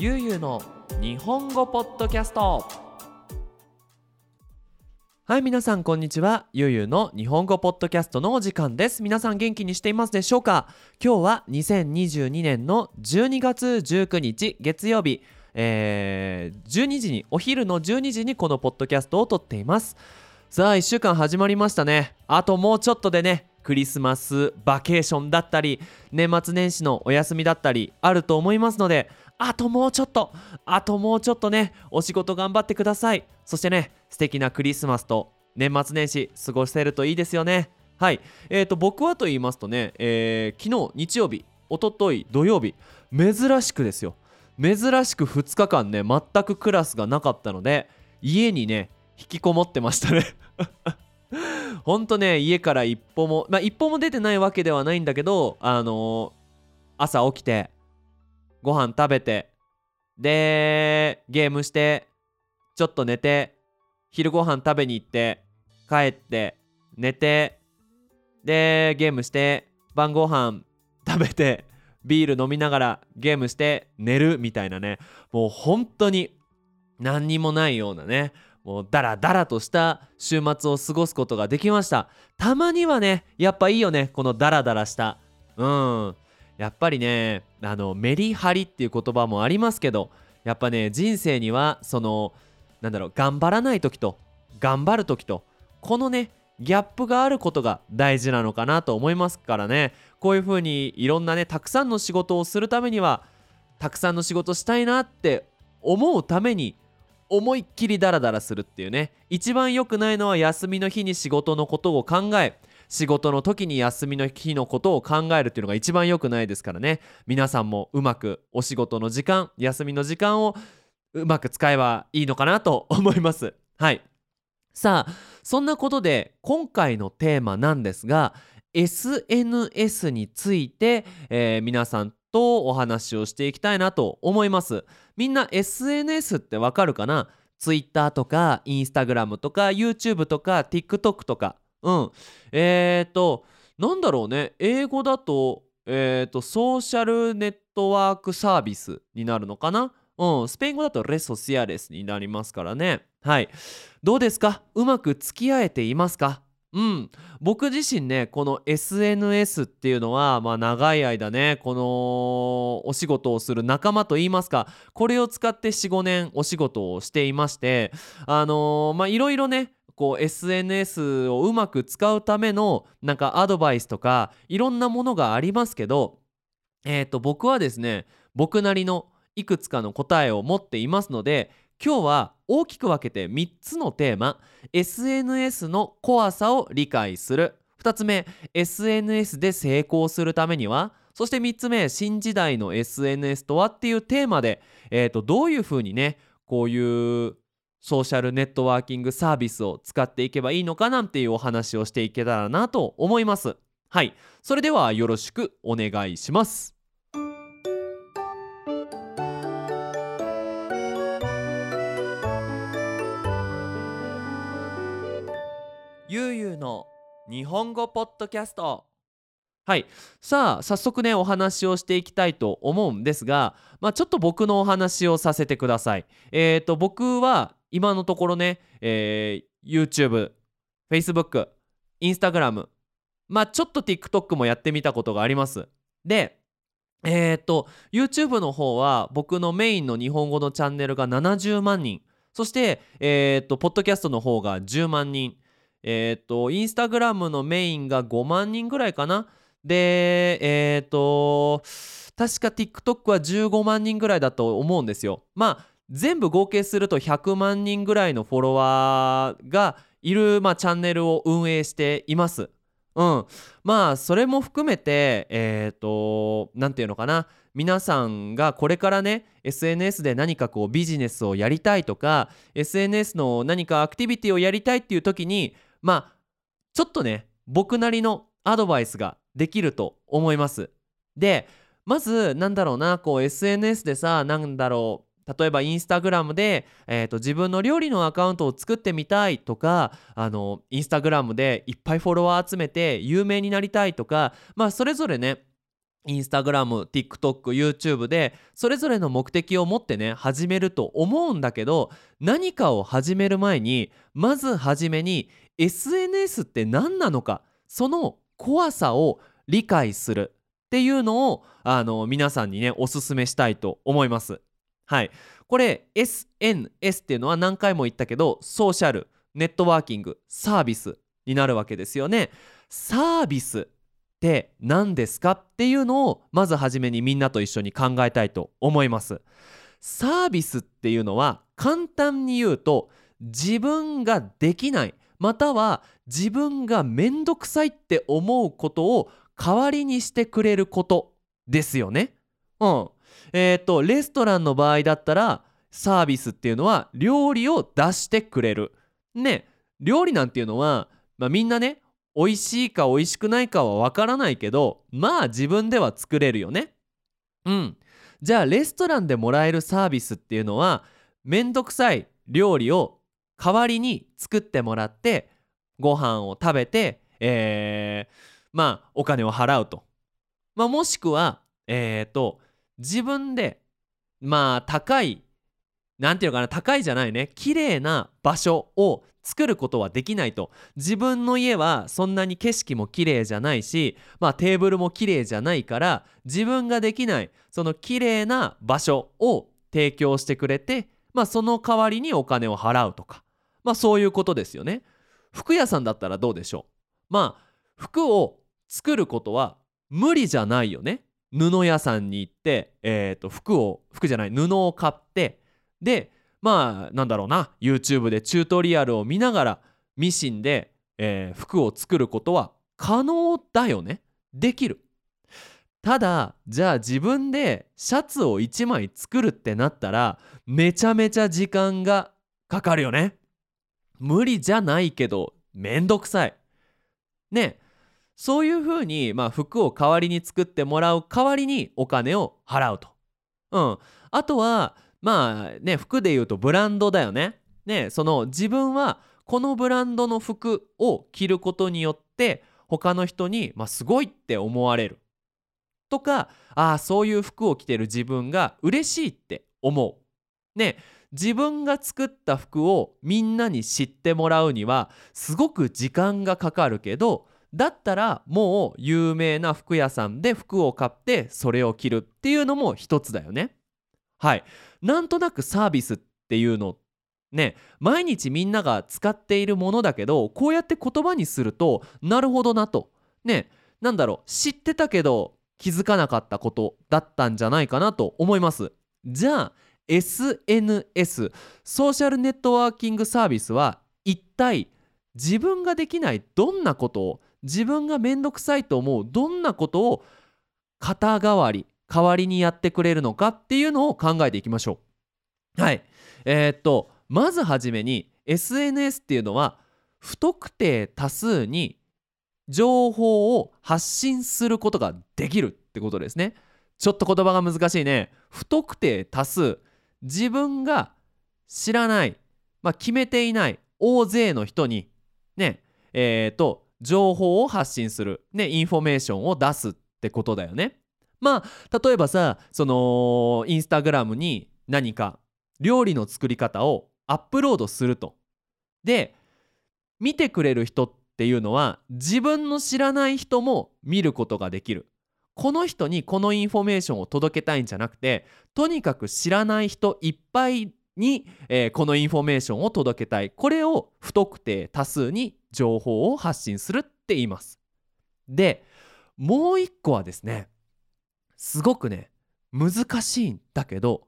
ゆうゆうの日本語ポッドキャスト。はい皆さんこんにちは。ゆうゆうの日本語ポッドキャストのお時間です。皆さん元気にしていますでしょうか？今日は2022年の12月19日月曜日。えー、12時にお昼の12時にこのポッドキャストを撮っています。さあ1週間始まりましたね。あともうちょっとでねクリスマスバケーションだったり年末年始のお休みだったりあると思いますのであともうちょっと。あともうちょっとね。お仕事頑張ってください。そしてね素敵なクリスマスと年末年始過ごせるといいですよね。はい。えーと僕はと言いますとね、えー、昨日日曜日おととい土曜日珍しくですよ。珍しく2日間ね全くクラスがなかったので家にね引きこもってましたね。ほんとね家から一歩もまあ一歩も出てないわけではないんだけどあのー、朝起きてご飯食べてでゲームしてちょっと寝て昼ご飯食べに行って帰って寝てでゲームして晩ご飯食べてビール飲みながらゲームして寝るみたいなね。もう本当に何にもないようなね。もうダラダラとした週末を過ごすことができました。たまにはねやっぱいいよねこのダラダラした。うん。やっぱりねあのメリハリっていう言葉もありますけどやっぱね人生にはそのなんだろう頑張らない時と頑張る時とこのねギャップがあることが大事なのかなと思いますからね。こういう風にいろんなねたくさんの仕事をするためにはたくさんの仕事したいなって思うために思いっきりダラダラするっていうね一番良くないのは休みの日に仕事のことを考え仕事の時に休みの日のことを考えるっていうのが一番良くないですからね。皆さんもうまくお仕事の時間休みの時間をうまく使えばいいのかなと思います。はい。さあそんなことで今回のテーマなんですが SNS について、えー、皆さんとお話をしていきたいなと思います。みんな SNS ってわかるかな？Twitter とか Instagram とか YouTube とか TikTok とか。うん。えっ、ー、となんだろうね。英語だとえっ、ー、とソーシャルネットワークサービスになるのかな？うん、スペイン語だとレソシアレスになりますからね。はい。どうですか？うまく付き合えていますか？うん、僕自身ねこの SNS っていうのは、まあ、長い間ねこのお仕事をする仲間といいますかこれを使って45年お仕事をしていましてあのー、まあいろいろねこう SNS をうまく使うためのなんかアドバイスとかいろんなものがありますけど、えー、と僕はですね僕なりのいくつかの答えを持っていますので今日は大きく分けて3つのテーマ SNS の怖さを理解する。2つ目 SNS で成功するためにはそして3つ目新時代の SNS とはっていうテーマで、えー、とどういうふうにねこういうソーシャルネットワーキングサービスを使っていけばいいのかなんていうお話をしていけたらなと思います。はい。それではよろしくお願いします。ゆうゆうの日本語ポッドキャスト。はい。さあ早速ねお話をしていきたいと思うんですが、まあ、ちょっと僕のお話をさせてください。えっ、ー、と僕は今のところね、えー、YouTube、Facebook、Instagram、まあちょっと TikTok もやってみたことがあります。で、えっ、と、YouTube の方は僕のメインの日本語のチャンネルが70万人。そして、えっ、と、ポッドキャストの方が10万人。えっ、と、Instagram のメインが5万人ぐらいかな。で、えっ、と、確か TikTok は15万人ぐらいだと思うんですよ。まあ、全部合計すると100万人ぐらいのフォロワーがいる、まあ、チャンネルを運営しています。うん、まあそれも含めてえっ、ー、と何て言うのかな皆さんがこれからね SNS で何かこうビジネスをやりたいとか SNS の何かアクティビティをやりたいっていう時にまあちょっとね僕なりのアドバイスができると思います。でまずなんだろうなこう SNS でさなんだろう例えばインスタグラムで、えーと、自分の料理のアカウントを作ってみたいとかあのインスタグラムでいっぱいフォロワー集めて有名になりたいとかまあそれぞれねインスタグラム TikTok、YouTube でそれぞれの目的を持ってね始めると思うんだけど何かを始める前にまず初めに SNS って何なのかその怖さを理解するっていうのをあの皆さんにねおすすめしたいと思います。はいこれ SNS っていうのは何回も言ったけどソーシャルネットワーキングサービスになるわけですよね。サービスって何ですかっていうのをまずはじめにみんなと一緒に考えたいと思います。サービスっていうのは簡単に言うと自分ができないまたは自分がめんどくさいって思うことを代わりにしてくれることですよね。うん。えっ、とレストランの場合だったらサービスっていうのは料理を出してくれる。ね料理なんていうのは、まあ、みんなね美味しいか美味しくないかはわからないけどまあ自分では作れるよね。うん。じゃあレストランでもらえるサービスっていうのはめんどくさい料理を代わりに作ってもらってご飯を食べて、えー、まあお金を払うと。まあ、もしくはえっ、ー、と自分でまあ高いなんていうのかな高いじゃないね綺麗な場所を作ることはできないと自分の家はそんなに景色も綺麗じゃないし、まあ、テーブルも綺麗じゃないから自分ができないその綺麗な場所を提供してくれて、まあ、その代わりにお金を払うとか、まあ、そういうことですよね。服屋さんだったらどうでしょうまあ服を作ることは無理じゃないよね。布屋さんに行って、えー、と服を服じゃない布を買ってでまあなんだろうな YouTube でチュートリアルを見ながらミシンで、えー、服を作ることは可能だよね。できる。ただじゃあ自分でシャツを1枚作るってなったらめちゃめちゃ時間がかかるよね。無理じゃないけどめんどくさい。ねそういうふうに、まあ、服を代わりに作ってもらう代わりにお金を払うと。うん、あとはまあね服で言うとブランドだよね。ねその自分はこのブランドの服を着ることによって他の人に、まあ、すごいって思われるとかああそういう服を着てる自分が嬉しいって思う。ね自分が作った服をみんなに知ってもらうにはすごく時間がかかるけどだったらもう有名な服屋さんで服を買ってそれを着るっていうのも一つだよね。はい。なんとなくサービスっていうのね毎日みんなが使っているものだけどこうやって言葉にするとなるほどなと。ね。なんだろう。知ってたけど気づかなかったことだったんじゃないかなと思います。じゃあ SNS ソーシャルネットワーキングサービスは一体自分ができないどんなことを自分が面倒くさいと思うどんなことを肩代わり代わりにやってくれるのかっていうのを考えていきましょう。はい。えー、っとまずはじめに SNS っていうのは不特定多数に情報を発信することができるってことですね。ちょっと言葉が難しいね。不特定多数自分が知らない、まあ、決めていない大勢の人にねえー、と情報を発信する、ね、インフォメーションを出すってことだよね。まあ例えばさそのインスタグラムに何か料理の作り方をアップロードすると。で見てくれる人っていうのは自分の知らない人も見ることができる。この人にこのインフォメーションを届けたいんじゃなくてとにかく知らない人いっぱいに、えー、このインフォメーションを届けたいこれを不特定多数に情報を発信するって言います。でもう一個はですねすごくね難しいんだけど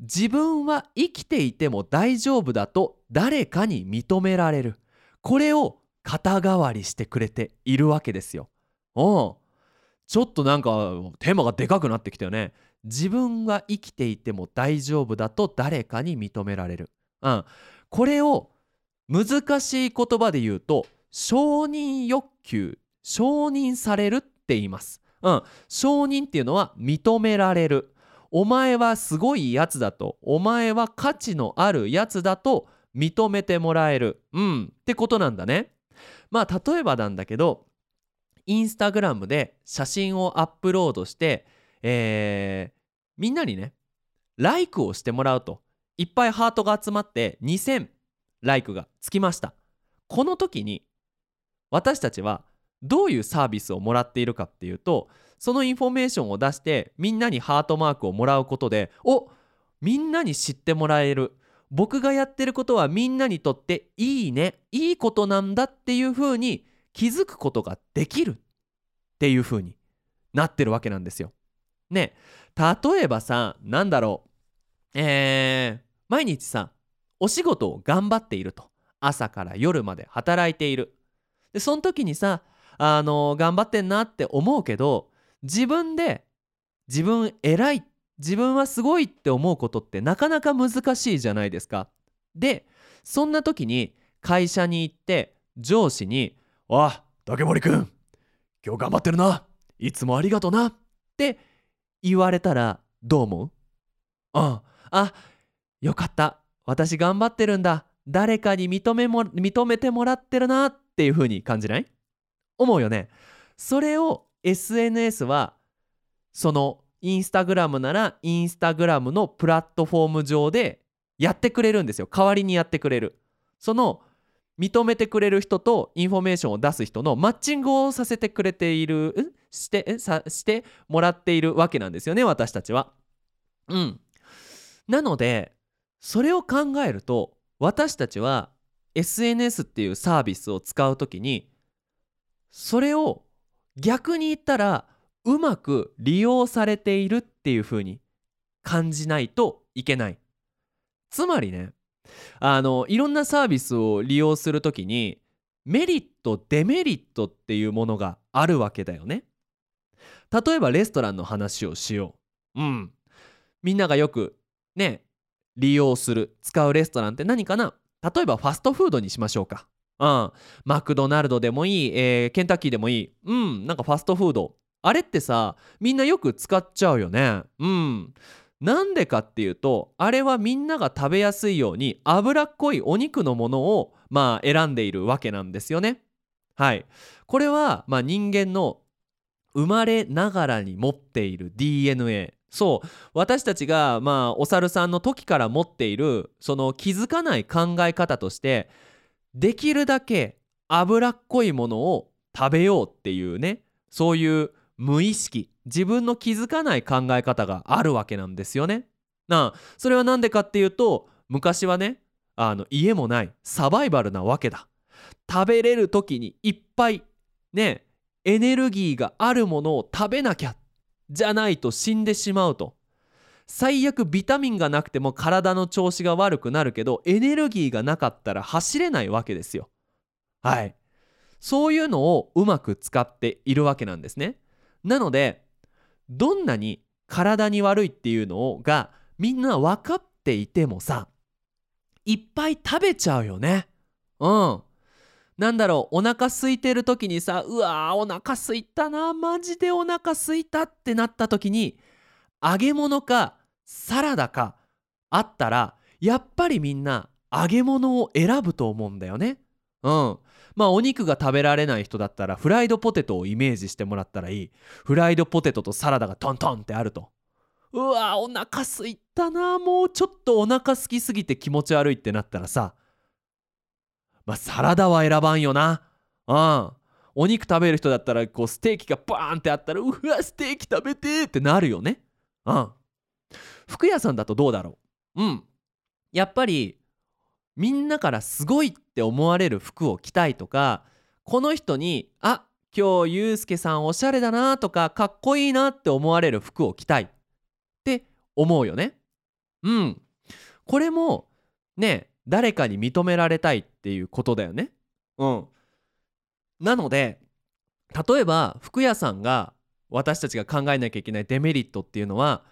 自分は生きていても大丈夫だと誰かに認められるこれを肩代わりしてくれているわけですよ。うんちょっとなんかテーマがでかくなってきたよね。自分は生きていても大丈夫だと誰かに認められる。うん、これを難しい言葉で言うと承認欲求承認されるって言います。うん、承認っていうのは認められる。お前はすごいやつだとお前は価値のあるやつだと認めてもらえる。うんってことなんだね。まあ例えばなんだけどインスタグラムで写真をアップロードして、えーみんなにね like をしてもらうといっぱいハートが集まって2000 like がつきました。この時に私たちはどういうサービスをもらっているかっていうとそのインフォメーションを出してみんなにハートマークをもらうことでおみんなに知ってもらえる。僕がやってることはみんなにとっていいねいいことなんだっていう風に気づくことができる。っていう風になってるわけなんですよ。ね例えばさなんだろう。えー、毎日さお仕事を頑張っていると。朝から夜まで働いている。でその時にさあの頑張ってんなって思うけど自分で自分偉い自分はすごいって思うことってなかなか難しいじゃないですか。でそんな時に会社に行って上司に「あ竹森くん今日頑張ってるな。いつもありがとな」って言われたらどう思ううんあよかった。私頑張ってるんだ。誰かに認めも認めてもらってるなっていう風に感じない？思うよね。それを SNS はそのインスタグラムならインスタグラムのプラットフォーム上でやってくれるんですよ。代わりにやってくれる。その認めてくれる人とインフォメーションを出す人のマッチングをさせてくれているしてさしてもらっているわけなんですよね私たちは。うん。なのでそれを考えると私たちは SNS っていうサービスを使う時にそれを逆に言ったらうまく利用されているっていう風に感じないといけない。つまりねあのいろんなサービスを利用する時にメリットデメリットっていうものがあるわけだよね。例えばレストランの話をしよう。うん。みんながよくね利用する使うレストランって何かな？例えばファストフードにしましょうか。うん。マクドナルドでもいい、えーケンタッキーでもいい。うん。なんかファストフード。あれってさみんなよく使っちゃうよね。うん。なんでかっていうとあれはみんなが食べやすいように脂っこいお肉のものをまあ選んでいるわけなんですよね。はい。これはまあ人間の生まれながらに持っている DNA そう私たちがまあお猿さんの時から持っているその気づかない考え方としてできるだけ脂っこいものを食べようっていうねそういう無意識自分の気づかない考え方があるわけなんですよね。なあそれは何でかっていうと昔はねあの家もないサバイバルなわけだ。食べれる時にいっぱいねエネルギーがあるものを食べなきゃじゃないと死んでしまうと。最悪ビタミンがなくても体の調子が悪くなるけどエネルギーがなかったら走れないわけですよ。はい。そういうのをうまく使っているわけなんですね。なのでどんなに体に悪いっていうのがみんな分かっていてもさいっぱい食べちゃうよね。うん。なんだろうお腹空いてる時にさうわーお腹空いたなマジでお腹空いたってなった時に揚げ物かサラダかあったらやっぱりみんな揚げ物を選ぶと思うんだよね。うん。まあお肉が食べられない人だったらフライドポテトをイメージしてもらったらいい。フライドポテトとサラダがトントンってあると。うわお腹すいたなもうちょっとお腹空きすぎて気持ち悪いってなったらさまあサラダは選ばんよな。うん。お肉食べる人だったらこうステーキがバーンってあったらうわステーキ食べてーってなるよね。うん。服屋さんだとどうだろう？うん。やっぱりみんなからすごいって思われる服を着たいとかこの人にあ今日ゆうすけさんおしゃれだなとかかっこいいなって思われる服を着たいって思うよね。うん。これもね誰かに認められたいっていうことだよね。うん。なので例えば服屋さんが私たちが考えなきゃいけないデメリットっていうのは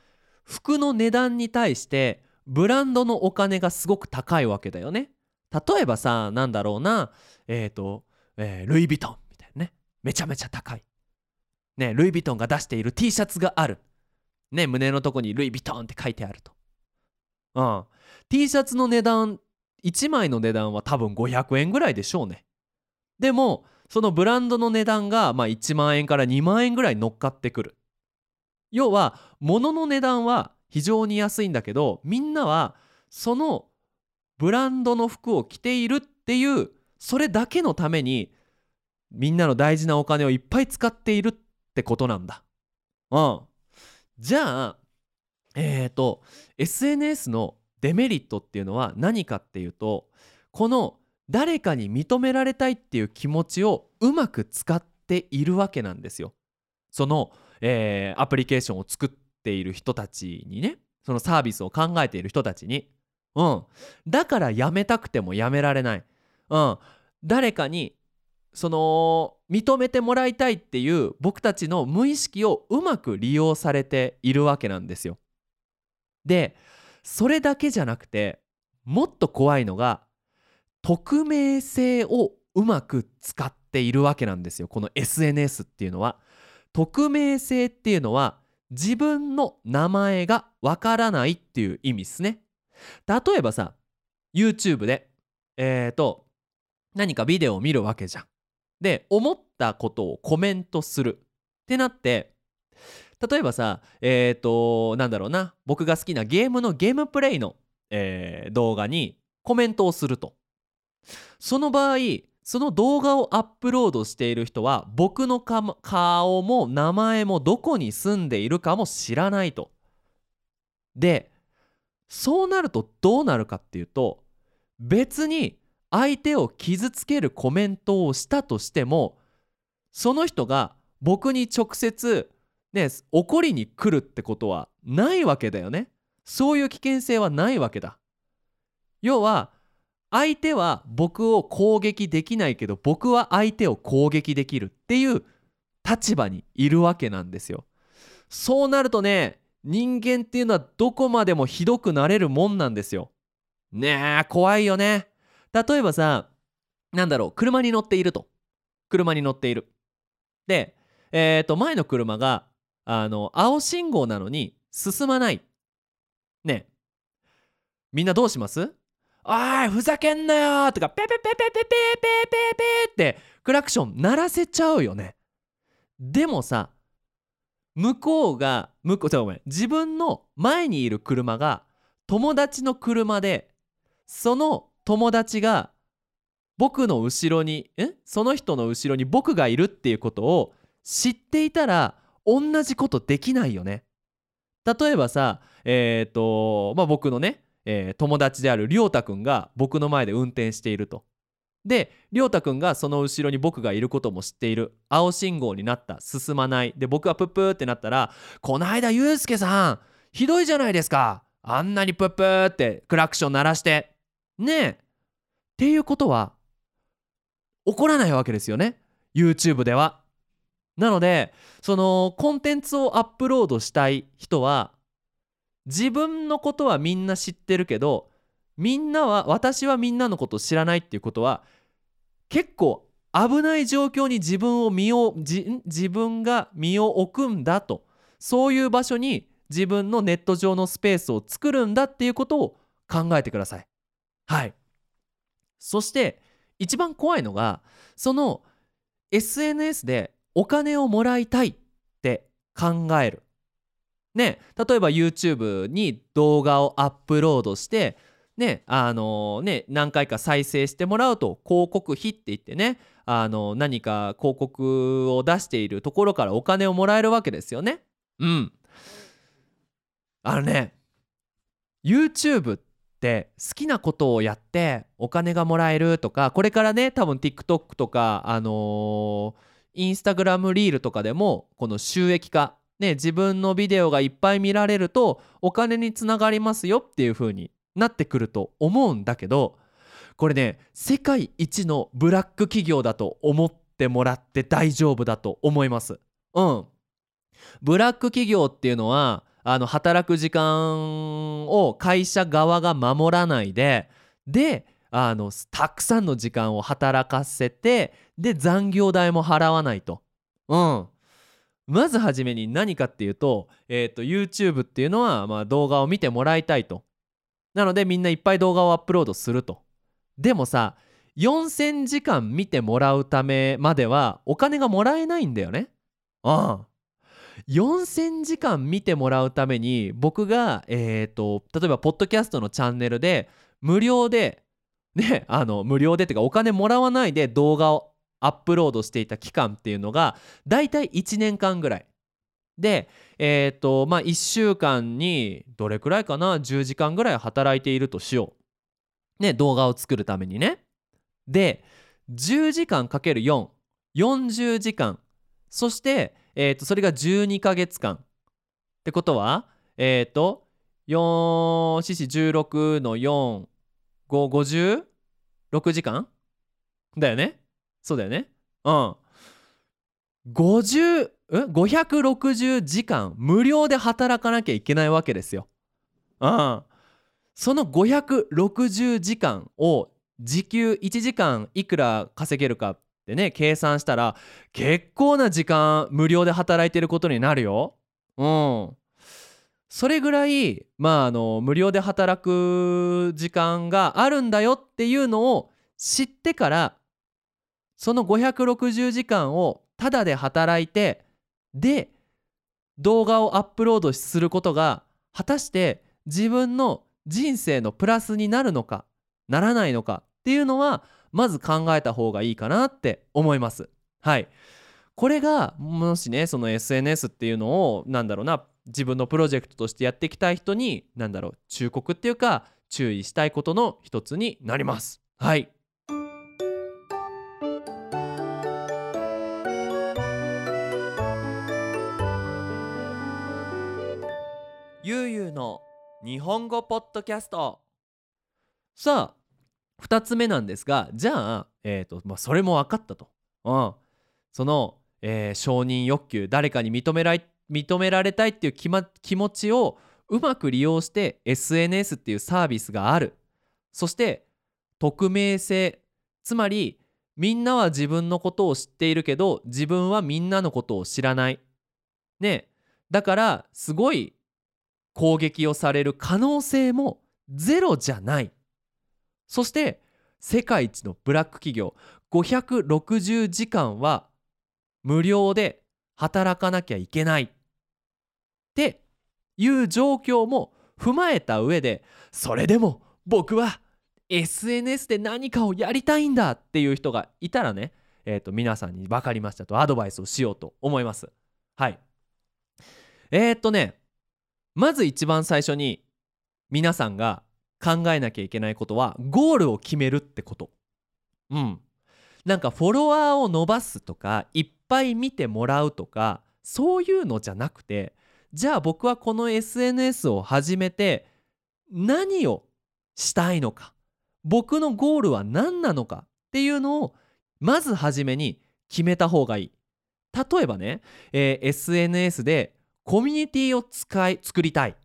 服の値段に対してブランドのお金がすごく高いわけだよね。例えばさなんだろうなえっ、と、えールイ・ヴィトンみたいなねめちゃめちゃ高い。ねルイ・ヴィトンが出している T シャツがある。ね胸のとこにルイ・ヴィトンって書いてあると。うん。T シャツの値段1枚の値段は多分500円ぐらいでしょうね。でもそのブランドの値段がまあ1万円から2万円ぐらい乗っかってくる要は物の値段は非常に安いんだけどみんなはそのブランドの服を着ているっていうそれだけのためにみんなの大事なお金をいっぱい使っているってことなんだ。うん。じゃあえっ、ー、と SNS のデメリットっていうのは何かっていうとこの誰かに認められたいっていう気持ちをうまく使っているわけなんですよ。その、えー、アプリケーションを作っている人たちにねそのサービスを考えている人たちに。うん。だからやめたくてもやめられない。うん。誰かにその認めてもらいたいっていう僕たちの無意識をうまく利用されているわけなんですよ。でそれだけじゃなくてもっと怖いのが匿名性をうまく使っているわけなんですよこの SNS っていうのは。匿名性っていうのは自分の名前がわからないっていう意味ですね。例えばさ YouTube でえっ、ー、と何かビデオを見るわけじゃん。で思ったことをコメントするってなって例えばさえっ、ー、となんだろうな僕が好きなゲームのゲームプレイの、えー、動画にコメントをするとその場合その動画をアップロードしている人は僕の顔も名前もどこに住んでいるかも知らないと。でそうなるとどうなるかっていうと別に相手を傷つけるコメントをしたとしてもその人が僕に直接ね怒りに来るってことはないわけだよね。そういう危険性はないわけだ。要は相手は僕を攻撃できないけど僕は相手を攻撃できるっていう立場にいるわけなんですよ。そうなるとね人間っていうのはどこまでもひどくなれるもんなんですよ。ねえ怖いよね。例えばさなんだろう車に乗っていると。車に乗っている。でえっ、ー、と前の車があの青信号なのに進まない。ね。みんなどうします？おいふざけんなよとかペペペペペペペペペってクラクション鳴らせちゃうよね。でもさ向こうが向こうごめん。自分の前にいる車が友達の車でその友達が僕の後ろにえ？その人の後ろに僕がいるっていうことを知っていたら同じことできないよね。例えばさえっ、ー、とまあ僕のねえー、友達である亮太くんが僕の前で運転していると。で亮太くんがその後ろに僕がいることも知っている。青信号になった。進まない。で僕はプップーってなったら「こないだユうスケさんひどいじゃないですか。あんなにプップーってクラクション鳴らして。ねえ」っていうことは起こらないわけですよね。YouTube では。なのでそのコンテンツをアップロードしたい人は自分のことはみんな知ってるけどみんなは私はみんなのことを知らないっていうことは結構危ない状況に自分を身を自分が身を置くんだとそういう場所に自分のネット上のスペースを作るんだっていうことを考えてください。はいそして一番怖いのがその SNS でお金をもらいたいって考えるね、例えば YouTube に動画をアップロードしてねあのね何回か再生してもらうと広告費って言ってねあの何か広告を出しているところからお金をもらえるわけですよね。うんあのね YouTube って好きなことをやってお金がもらえるとかこれからね多分 TikTok とかあのー、Instagram リールとかでもこの収益化ね、自分のビデオがいっぱい見られるとお金につながりますよっていう風になってくると思うんだけどこれね世界一のブラック企業だと思ってもらって大丈夫だと思います。うん。ブラック企業っていうのはあの働く時間を会社側が守らないでであのたくさんの時間を働かせてで残業代も払わないと。うん。まずはじめに何かっていうと,、えーと、YouTube っていうのは、まあ、動画を見てもらいたいと。なのでみんないっぱい動画をアップロードすると。でもさ4000時間見てもらうためまではお金がもらえないんだよね。うん4000時間見てもらうために僕が、えーと、例えばポッドキャストのチャンネルで無料でねあの無料でっていうかお金もらわないで動画をアップロードしていた期間っていうのがだいたい1年間ぐらい。でえっ、ー、とまあ1週間にどれくらいかな10時間ぐらい働いているとしよう。ね動画を作るためにね。で10時間かける440時間。そしてえー、とそれが12ヶ月間。ってことはえっ、ー、と4四4 16の4 556時間？だよね。そうだよね。うん。50ん560時間？無料で働かなきゃいけないわけですよ。うん、その560時間を時給1時間いくら稼げるかでね計算したら結構な時間無料で働いてることになるよ。うん。それぐらいまああの無料で働く時間があるんだよっていうのを知ってからその560時間をタダで働いてで動画をアップロードすることが果たして自分の人生のプラスになるのかならないのかっていうのはまず考えた方がいいかなって思います。はいこれがもしねその SNS っていうのをなんだろうな自分のプロジェクトとしてやっていきたい人に何だろう忠告っていうか注意したいことの一つになります。はい。ゆうゆうの日本語ポッドキャスト。さあ2つ目なんですがじゃあ、えーとまあ、それも分かったと、うん、その、えー、承認欲求誰かに認められ認められたいっていう気,、ま、気持ちをうまく利用して SNS っていうサービスがある。そして匿名性。つまりみんなは自分のことを知っているけど自分はみんなのことを知らない。ね。だからすごい攻撃をされる可能性もゼロじゃない。そして世界一のブラック企業。560時間は無料で働かなきゃいけない。っていう状況も踏まえた上でそれでも僕は SNS で何かをやりたいんだっていう人がいたらね、えー、と皆さんに分かりましたとアドバイスをしようと思います。はい。えー、っとねまず一番最初に皆さんが考えなきゃいけないことはゴールを決めるってこと。うん。なんかフォロワーを伸ばすとかいっぱい見てもらうとかそういうのじゃなくてじゃあ僕はこの SNS を始めて何をしたいのか僕のゴールは何なのかっていうのをまず初めに決めた方がいい。例えばね、えー、SNS でコミュニティを使い作りたい。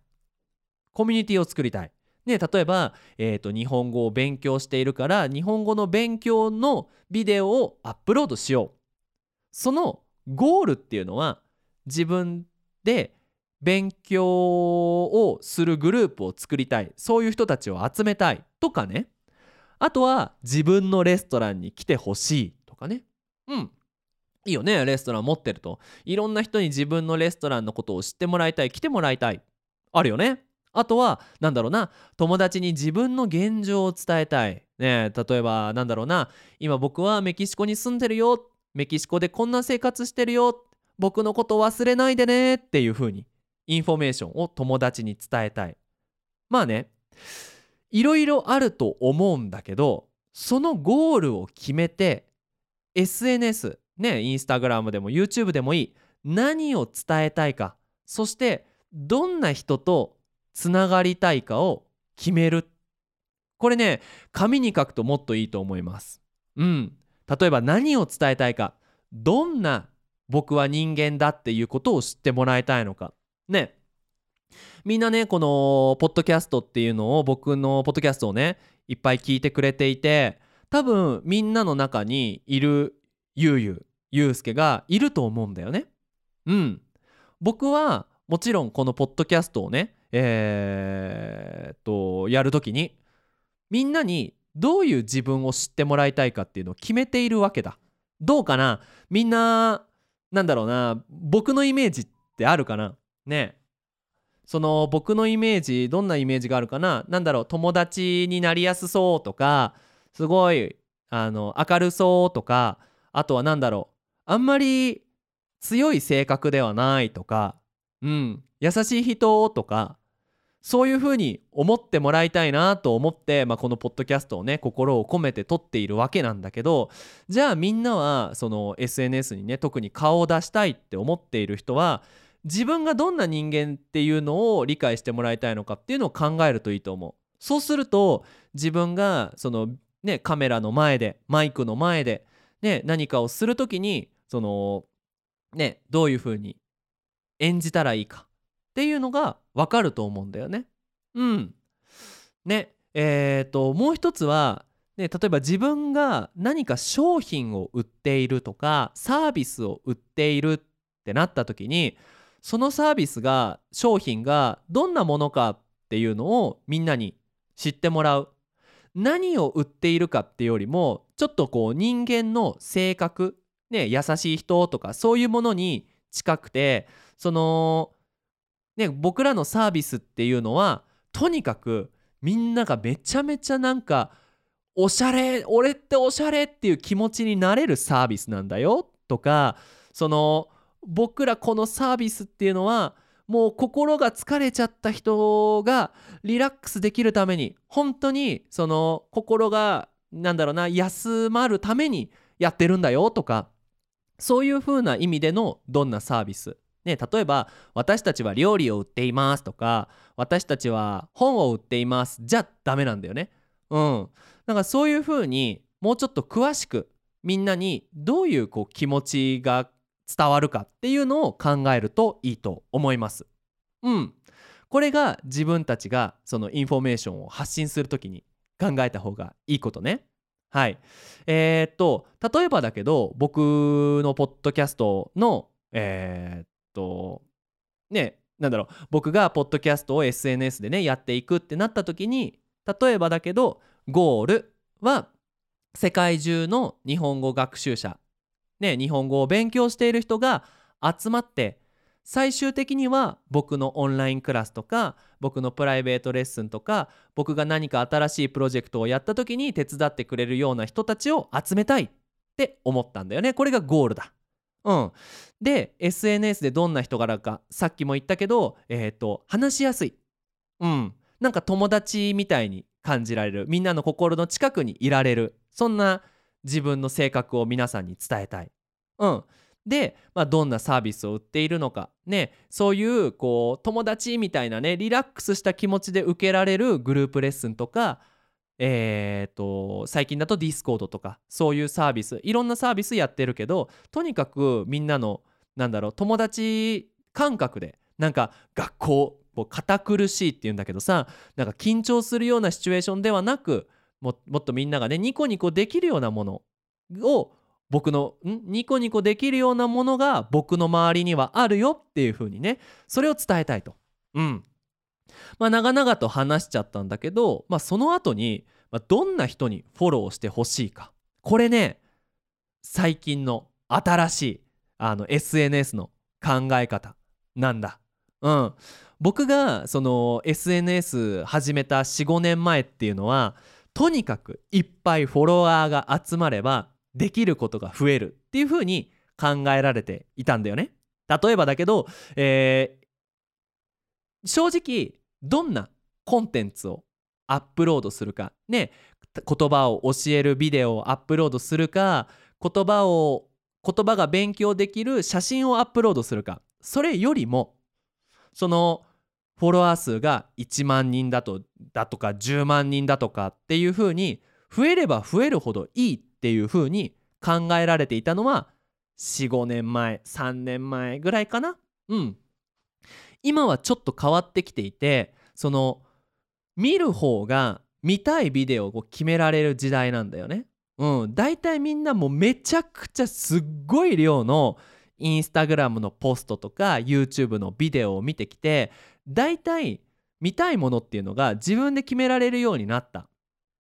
コミュニティを作りたい。ね、例えば、えーと、日本語を勉強しているから日本語の勉強のビデオをアップロードしよう。そのゴールっていうのは自分で勉強をするグループを作りたい。そういう人たちを集めたいとかね。あとは自分のレストランに来てほしいとかね。うん。いいよね。レストラン持ってると。いろんな人に自分のレストランのことを知ってもらいたい。来てもらいたい。あるよね。あとは何だろうな。友達に自分の現状を伝えたい、ね、例えばなんだろうな。今僕はメキシコに住んでるよ。メキシコでこんな生活してるよ。僕のこと忘れないでね。っていう風に。インフォメーションを友達に伝えたい。まあねいろいろあると思うんだけどそのゴールを決めて SNS ねインスタグラムでも YouTube でもいい。何を伝えたいかそしてどんな人とつながりたいかを決める。これね紙に書くともっといいと思います。うん。例えば何を伝えたいかどんな僕は人間だっていうことを知ってもらいたいのか。ね。みんなねこのポッドキャストっていうのを僕のポッドキャストをねいっぱい聞いてくれていて多分みんなの中にいるゆうゆうゆうすけがいると思うんだよね。うん。僕はもちろんこのポッドキャストをねえー、っとやる時にみんなにどういう自分を知ってもらいたいかっていうのを決めているわけだ。どうかな？みんななんだろうな僕のイメージってあるかな？ね。その僕のイメージどんなイメージがあるかな？なんだろう友達になりやすそうとかすごいあの明るそうとかあとは何だろうあんまり強い性格ではないとかうん優しい人とかそういうふうに思ってもらいたいなと思って、まあ、このポッドキャストをね心を込めて撮っているわけなんだけどじゃあみんなはその SNS にね特に顔を出したいって思っている人は自分がどんな人間っていうのを理解してもらいたいのかっていうのを考えるといいと思う。そうすると自分がそのねカメラの前でマイクの前でね何かをする時にそのねどういうふうに演じたらいいかっていうのが分かると思うんだよね。うん。ねえー、ともう一つは、ね、例えば自分が何か商品を売っているとかサービスを売っているってなった時にそのサービスが商品がどんなものかっていうのをみんなに知ってもらう。何を売っているかっていうよりもちょっとこう人間の性格ね優しい人とかそういうものに近くてそのね僕らのサービスっていうのはとにかくみんながめちゃめちゃなんかおしゃれ俺っておしゃれっていう気持ちになれるサービスなんだよとかその僕らこのサービスっていうのはもう心が疲れちゃった人がリラックスできるために本当にその心がなんだろうな休まるためにやってるんだよとかそういう風な意味でのどんなサービスね、例えば私たちは料理を売っていますとか私たちは本を売っていますじゃダメなんだよね。うん。だからそういう風にもうちょっと詳しくみんなにどういうこう気持ちが伝わるかっていうのを考えるといいと思います。うん。これが自分たちがそのインフォメーションを発信する時に考えた方がいいことね。はい。えー、っと例えばだけど僕のポッドキャストのえー、っとねなんだろう僕がポッドキャストを SNS でねやっていくってなった時に例えばだけどゴールは世界中の日本語学習者ね日本語を勉強している人が集まって最終的には僕のオンラインクラスとか僕のプライベートレッスンとか僕が何か新しいプロジェクトをやった時に手伝ってくれるような人たちを集めたいって思ったんだよね。これがゴールだ。うん、で SNS でどんな人柄かさっきも言ったけど、えーと、話しやすい、うん、なんか友達みたいに感じられる。みんなの心の近くにいられる。そんな自分の性格を皆さんに伝えたい。うん、で、まあ、どんなサービスを売っているのか、ね、そういうこう友達みたいなねリラックスした気持ちで受けられるグループレッスンとかえーと、最近だとディスコードとかそういうサービスいろんなサービスやってるけどとにかくみんなのなんだろう友達感覚でなんか学校もう堅苦しいっていうんだけどさなんか緊張するようなシチュエーションではなくもっとみんながねニコニコできるようなものを僕のん？ニコニコできるようなものが僕の周りにはあるよっていう風にねそれを伝えたいと。うんまあ、長々と話しちゃったんだけど、まあ、その後に、まあ、どんな人にフォローしてほしいかこれね最近の新しいあの SNS の考え方なんだ。うん、僕がその SNS 始めた45年前っていうのはとにかくいっぱいフォロワーが集まればできることが増えるっていうふうに考えられていたんだよね。例えばだけど、えー、正直どんなコンテンツをアップロードするかね言葉を教えるビデオをアップロードするか言葉を言葉が勉強できる写真をアップロードするかそれよりもそのフォロワー数が1万人だとだとか10万人だとかっていう風に増えれば増えるほどいいっていう風に考えられていたのは45年前3年前ぐらいかな。うん。今はちょっと変わってきていてその見る方が見たいビデオを決められる時代なんだよね。うん、大体みんなもうめちゃくちゃすっごい量のインスタグラムのポストとか YouTube のビデオを見てきて大体見たいものっていうのが自分で決められるようになった。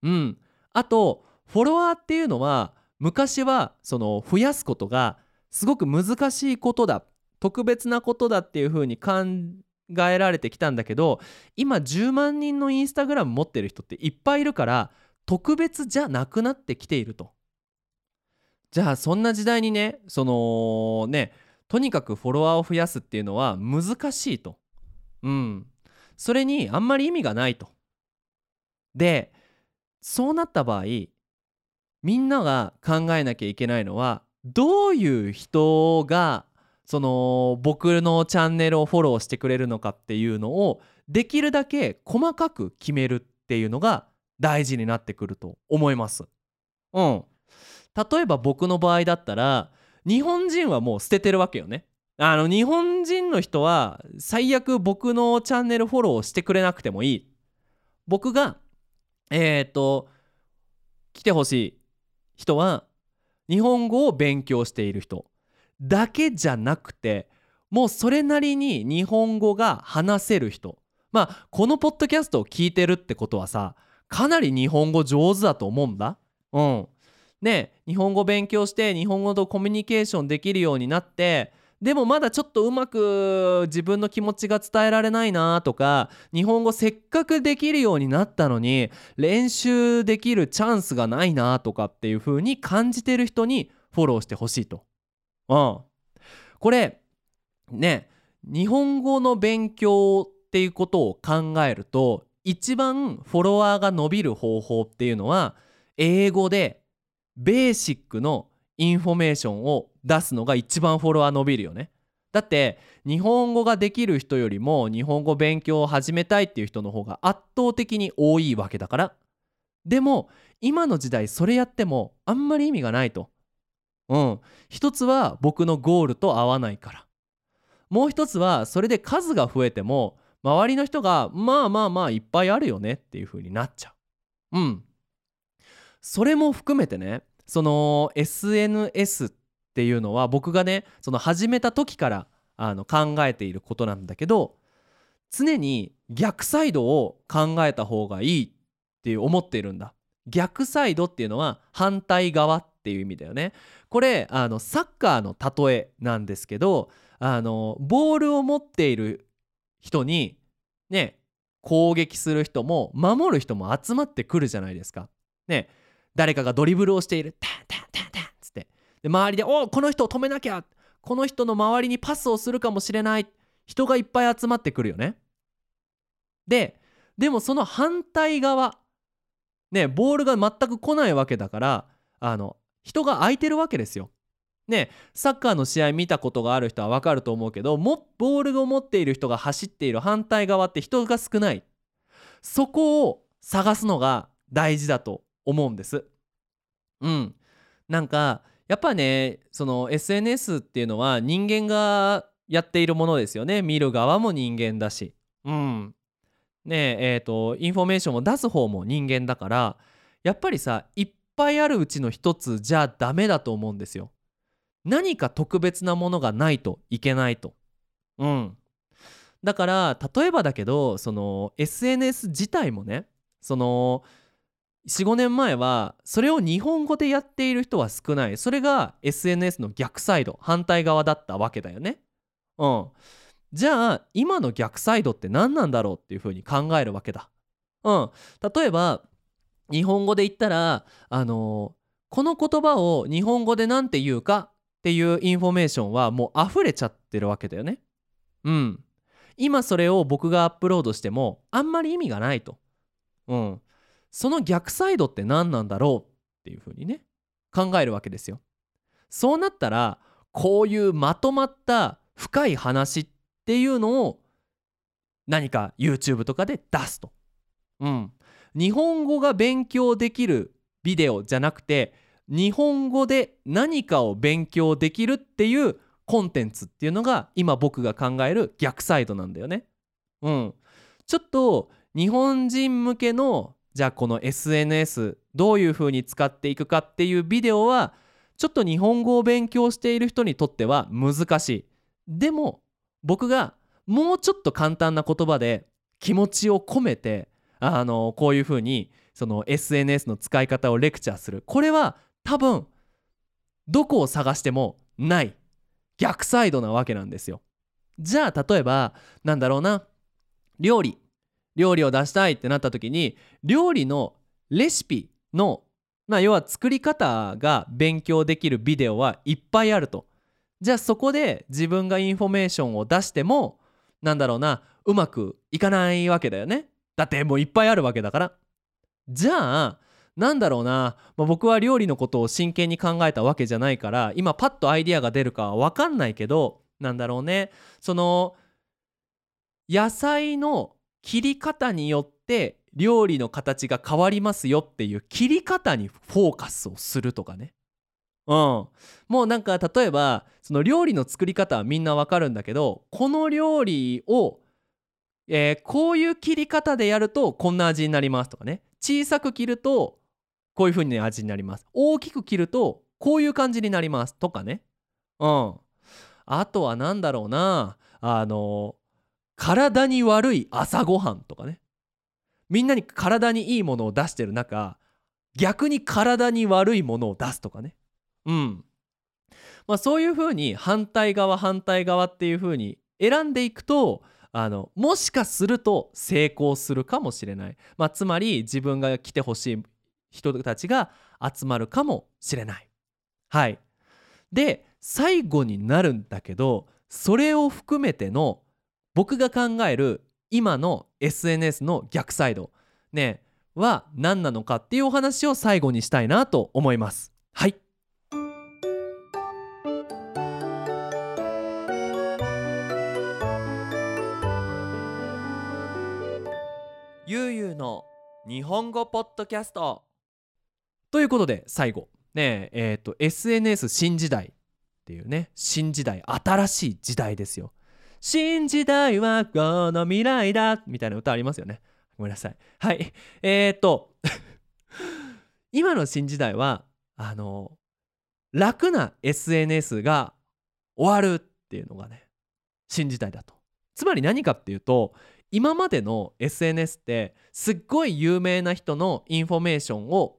うん、あとフォロワーっていうのは昔はその増やすことがすごく難しいことだ特別なことだっていう風に考えられてきたんだけど今10万人のインスタグラム持ってる人っていっぱいいるから特別じゃなくなってきていると。じゃあそんな時代にねそのねとにかくフォロワーを増やすっていうのは難しいと。うん。それにあんまり意味がないと。でそうなった場合みんなが考えなきゃいけないのはどういう人がその僕のチャンネルをフォローしてくれるのかっていうのをできるだけ細かく決めるっていうのが大事になってくると思います。うん。例えば僕の場合だったら日本人はもう捨ててるわけよね。あの日本人の人は最悪僕のチャンネルフォローしてくれなくてもいい。僕がえっ、ー、と来てほしい人は日本語を勉強している人だけじゃなくてもうそれなりに日本語が話せる人まあこのポッドキャストを聞いてるってことはさかなり日本語上手だと思うんだ。うん。ね日本語勉強して日本語とコミュニケーションできるようになってでもまだちょっとうまく自分の気持ちが伝えられないなとか日本語せっかくできるようになったのに練習できるチャンスがないなとかっていう風に感じてる人にフォローしてほしいと。うん。これね日本語の勉強っていうことを考えると一番フォロワーが伸びる方法っていうのは英語でベーシックのインフォメーションを出すのが一番フォロワー伸びるよね。だって日本語ができる人よりも日本語勉強を始めたいっていう人の方が圧倒的に多いわけだから。でも今の時代それやってもあんまり意味がないと。うん。一つは僕のゴールと合わないから。もう一つはそれで数が増えても周りの人がまあまあまあいっぱいあるよねっていう風になっちゃう。うん。それも含めてねその SNS っていうのは僕がねその始めた時からあの考えていることなんだけど常に逆サイドを考えた方がいいって思っているんだ。逆サイドっていうのは反対側っていう意味だよね。これあのサッカーの例えなんですけどあのボールを持っている人にね攻撃する人も守る人も集まってくるじゃないですか。ね誰かがドリブルをしているタンタンタンタンつってで周りで「おこの人を止めなきゃ!」この人の周りにパスをするかもしれない人がいっぱい集まってくるよね。ででもその反対側ねボールが全く来ないわけだからあの人が空いてるわけですよ。ねサッカーの試合見たことがある人は分かると思うけどもボールを持っている人が走っている反対側って人が少ないそこを探すのが大事だと思うんです。うん、なんかやっぱねその SNS っていうのは人間がやっているものですよね見る側も人間だし。うんねええーと、インフォメーションを出す方も人間だからやっぱりさいっぱいあるうちの一つじゃダメだと思うんですよ。何か特別なものがないといけないと。うん。だから例えばだけどその SNS 自体もねその45年前はそれを日本語でやっている人は少ないそれが SNS の逆サイド反対側だったわけだよね。うん、じゃあ今の逆サイドって何なんだろうっていうふうに考えるわけだ。うん、例えば日本語で言ったらあのー、この言葉を日本語で何て言うかっていうインフォメーションはもう溢れちゃってるわけだよね。うん。今それを僕がアップロードしてもあんまり意味がないと。うん。その逆サイドって何なんだろうっていうふうにね考えるわけですよ。そうなったらこういうまとまった深い話っていうのを何か YouTube とかで出すと。うん。日本語が勉強できるビデオじゃなくて日本語で何かを勉強できるっていうコンテンツっていうのが今僕が考える逆サイドなんだよね。うん。ちょっと日本人向けのじゃあこの SNS どういう風に使っていくかっていうビデオはちょっと日本語を勉強している人にとっては難しい。でも僕がもうちょっと簡単な言葉で気持ちを込めてあのこういう風にその SNS の使い方をレクチャーする。これは多分どこを探してもない逆サイドなわけなんですよ。じゃあ例えばなんだろうな料理。料理を出したいってなった時に料理のレシピのまあ要は作り方が勉強できるビデオはいっぱいあると。じゃあそこで自分がインフォメーションを出してもなんだろうなうまくいかないわけだよね。だってもういっぱいあるわけだから。じゃあなんだろうな、まあ、僕は料理のことを真剣に考えたわけじゃないから今パッとアイデアが出るかは分かんないけどなんだろうねその野菜の切り方によって料理の形が変わりますよっていう切り方にフォーカスをするとかね。うん、もうなんか例えばその料理の作り方はみんなわかるんだけどこの料理を、えー、こういう切り方でやるとこんな味になりますとかね。小さく切るとこういう風に味になります。大きく切るとこういう感じになりますとかね。うん。あとは何だろうな。あの体に悪い朝ごはんとかね。みんなに体にいいものを出してる中逆に体に悪いものを出すとかね。うん。まあ、そういうふうに反対側反対側っていうふうに選んでいくとあのもしかすると成功するかもしれない、まあ、つまり自分が来てほしい人たちが集まるかもしれない。はい。で最後になるんだけどそれを含めての僕が考える今の SNS の逆サイドねは何なのかっていうお話を最後にしたいなと思います。はい。ゆうゆうの日本語ポッドキャスト。ということで最後。ねえっ、ー、と SNS 新時代っていうね新時代新しい時代ですよ。新時代はこの未来だみたいな歌ありますよね。ごめんなさい。はい。えっ、と 今の新時代はあの楽な SNS が終わるっていうのがね新時代だと。つまり何かっていうと今までの SNS ってすっごい有名な人のインフォメーションを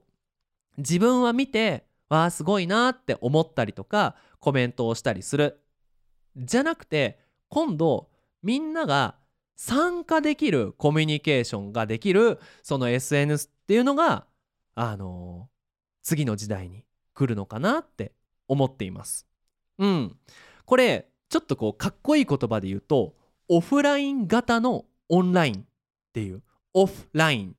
自分は見てわあすごいなって思ったりとかコメントをしたりする。じゃなくて今度みんなが参加できるコミュニケーションができるその SNS っていうのがあの、次の時代に来るのかなって思っています。うん、これちょっとこうかっこいい言葉で言うとオフライン型のオンラインっていうオフライン。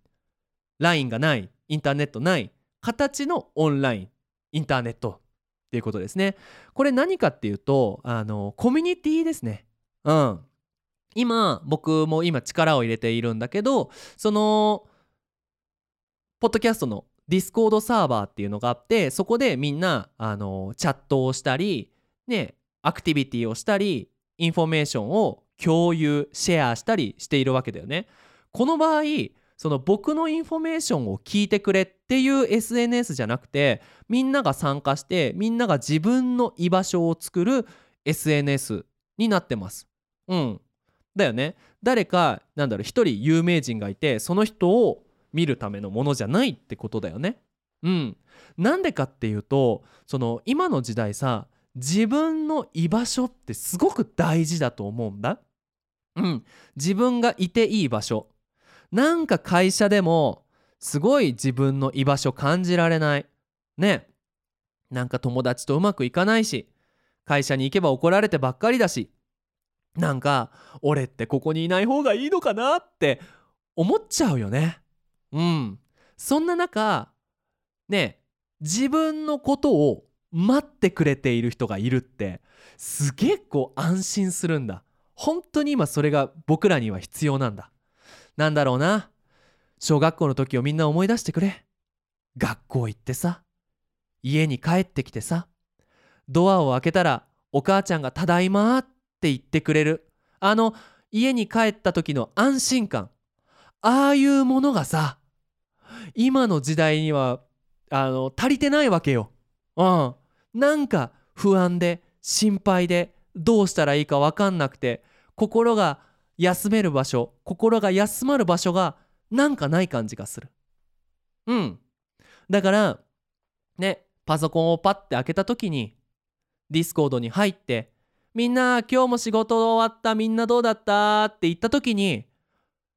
ラインがないインターネットない形のオンラインインターネットっていうことですね。これ何かっていうとあのコミュニティですね。うん今僕も今力を入れているんだけどそのポッドキャストの Discord サーバーっていうのがあってそこでみんなあのチャットをしたりねアクティビティをしたりインフォメーションを共有シェアしたりしているわけだよね。この場合その僕のインフォメーションを聞いてくれっていう SNS じゃなくてみんなが参加してみんなが自分の居場所を作る SNS になってます。うん。だよね。誰かなんだろう一人有名人がいてその人を見るためのものじゃないってことだよね。うん。なんでかっていうとその今の時代さ自分の居場所ってすごく大事だと思うんだ。うん、自分がいていい場所。なんか会社でもすごい自分の居場所感じられない。ね。なんか友達とうまくいかないし、会社に行けば怒られてばっかりだし、なんか俺ってここにいない方がいいのかなって思っちゃうよね。うん。そんな中、ね、自分のことを待ってくれている人がいるってすげえこう安心するんだ本当に今それが僕らには必要なんだなんだろうな小学校の時をみんな思い出してくれ学校行ってさ家に帰ってきてさドアを開けたらお母ちゃんが「ただいま」ってって言ってくれるあの家に帰った時の安心感ああいうものがさ今の時代にはあの足りてないわけよ。うん。なんか不安で心配でどうしたらいいか分かんなくて心が休める場所心が休まる場所がなんかない感じがするうんだからねパソコンをパッて開けた時に Discord に入ってみんな今日も仕事終わったみんなどうだった？って言った時に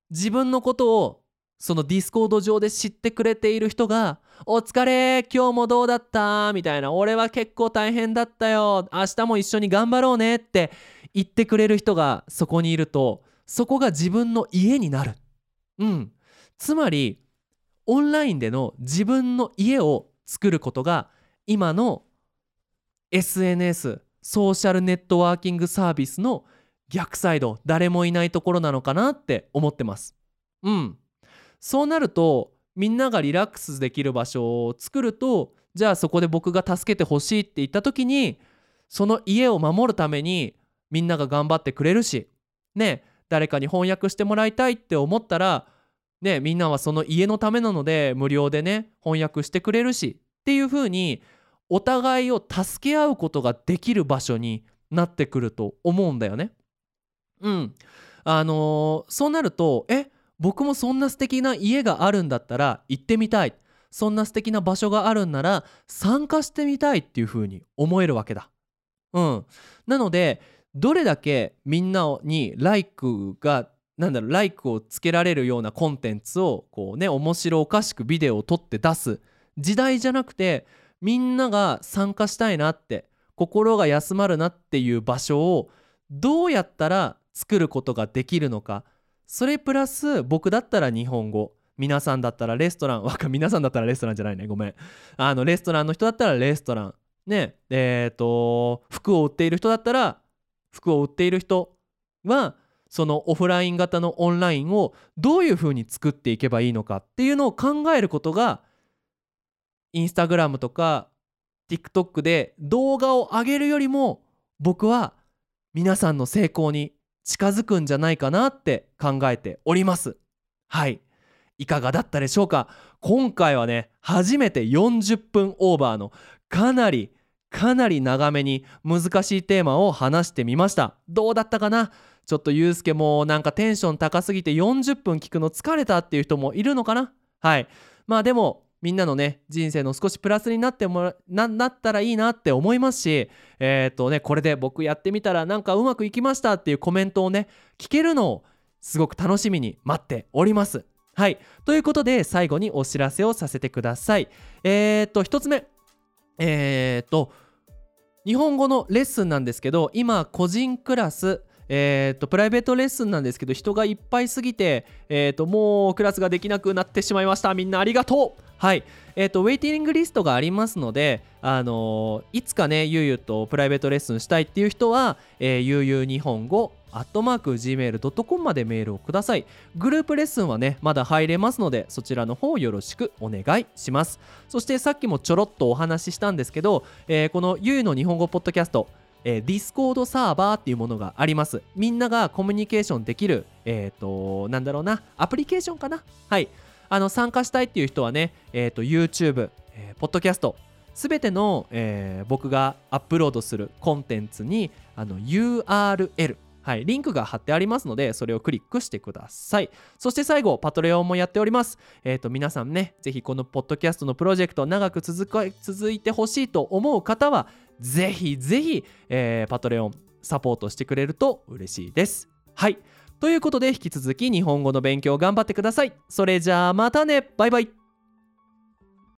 自分のことをその Discord 上で知ってくれている人が「お疲れ今日もどうだった?」みたいな「俺は結構大変だったよ明日も一緒に頑張ろうね」って言ってくれる人がそこにいるとそこが自分の家になる。うん。つまりオンラインでの自分の家を作ることが今の SNS ソーシャルネットワーキングサービスの逆サイド誰もいないところなのかなって思ってます。うん。そうなるとみんながリラックスできる場所を作るとじゃあそこで僕が助けてほしいって言った時にその家を守るためにみんなが頑張ってくれるしね誰かに翻訳してもらいたいって思ったらねみんなはその家のためなので無料でね翻訳してくれるしっていう風にお互いを助け合うことができる場所になってくると思うんだよね。うん。あのー、そうなるとえ僕もそんな素敵な家があるんだったら行ってみたいそんな素敵な場所があるんなら参加してみたいっていう風に思えるわけだ。うん。なのでどれだけみんなに「ライクがなんだろうライクをつけられるようなコンテンツをこうね面白おかしくビデオを撮って出す時代じゃなくてみんなが参加したいなって心が休まるなっていう場所をどうやったら作ることができるのか。それプラス僕だったら日本語。皆さんだったらレストランわか皆さんだったらレストランじゃないね。ごめん。あのレストランの人だったらレストラン。ね。えっ、ー、と服を売っている人だったら服を売っている人はそのオフライン型のオンラインをどういうふうに作っていけばいいのかっていうのを考えることがインスタグラムとか TikTok で動画を上げるよりも僕は皆さんの成功に近づくんじゃないかなって考えております。はい。いかがだったでしょうか？今回はね初めて40分オーバーのかなりかなり長めに難しいテーマを話してみました。どうだったかな？ちょっとゆうすけもなんかテンション高すぎて40分聞くの疲れたっていう人もいるのかな？はい。まあでもみんなのね人生の少しプラスになってもななったらいいなって思いますしえっ、ー、とねこれで僕やってみたらなんかうまくいきましたっていうコメントをね聞けるのをすごく楽しみに待っております。はい。ということで最後にお知らせをさせてください。えっ、ー、と1つ目。えっ、ー、と日本語のレッスンなんですけど今個人クラスえーと、プライベートレッスンなんですけど人がいっぱいすぎて、えーと、もうクラスができなくなってしまいました。みんなありがとう。はい。えーと、ウェイティングリストがありますので、あの、いつかねゆうゆうとプライベートレッスンしたいっていう人は、えー、ゆうゆう日本語アットマーク Gmail.com までメールをください。グループレッスンはねまだ入れますのでそちらの方よろしくお願いします。そしてさっきもちょろっとお話ししたんですけど、えー、このゆうの日本語ポッドキャストえー、 Discord サーバーっていうものがあります。みんながコミュニケーションできる、えっ、ー、と、なんだろうな、アプリケーションかな？はい。あの、参加したいっていう人はね、えっ、ー、と、YouTube、えー、ポッドキャスト、すべての、えー、僕がアップロードするコンテンツにあの URL はい、リンクが貼ってありますので、それをクリックしてください。そして最後、パトレオンもやっております。えっ、ー、と、皆さんね、ぜひこのポッドキャストのプロジェクト長く続続いてほしいと思う方は、ぜひぜひ、えー、パトレオンサポートしてくれると嬉しいです。はい。ということで、引き続き日本語の勉強頑張ってください。それじゃあまたねバイバイ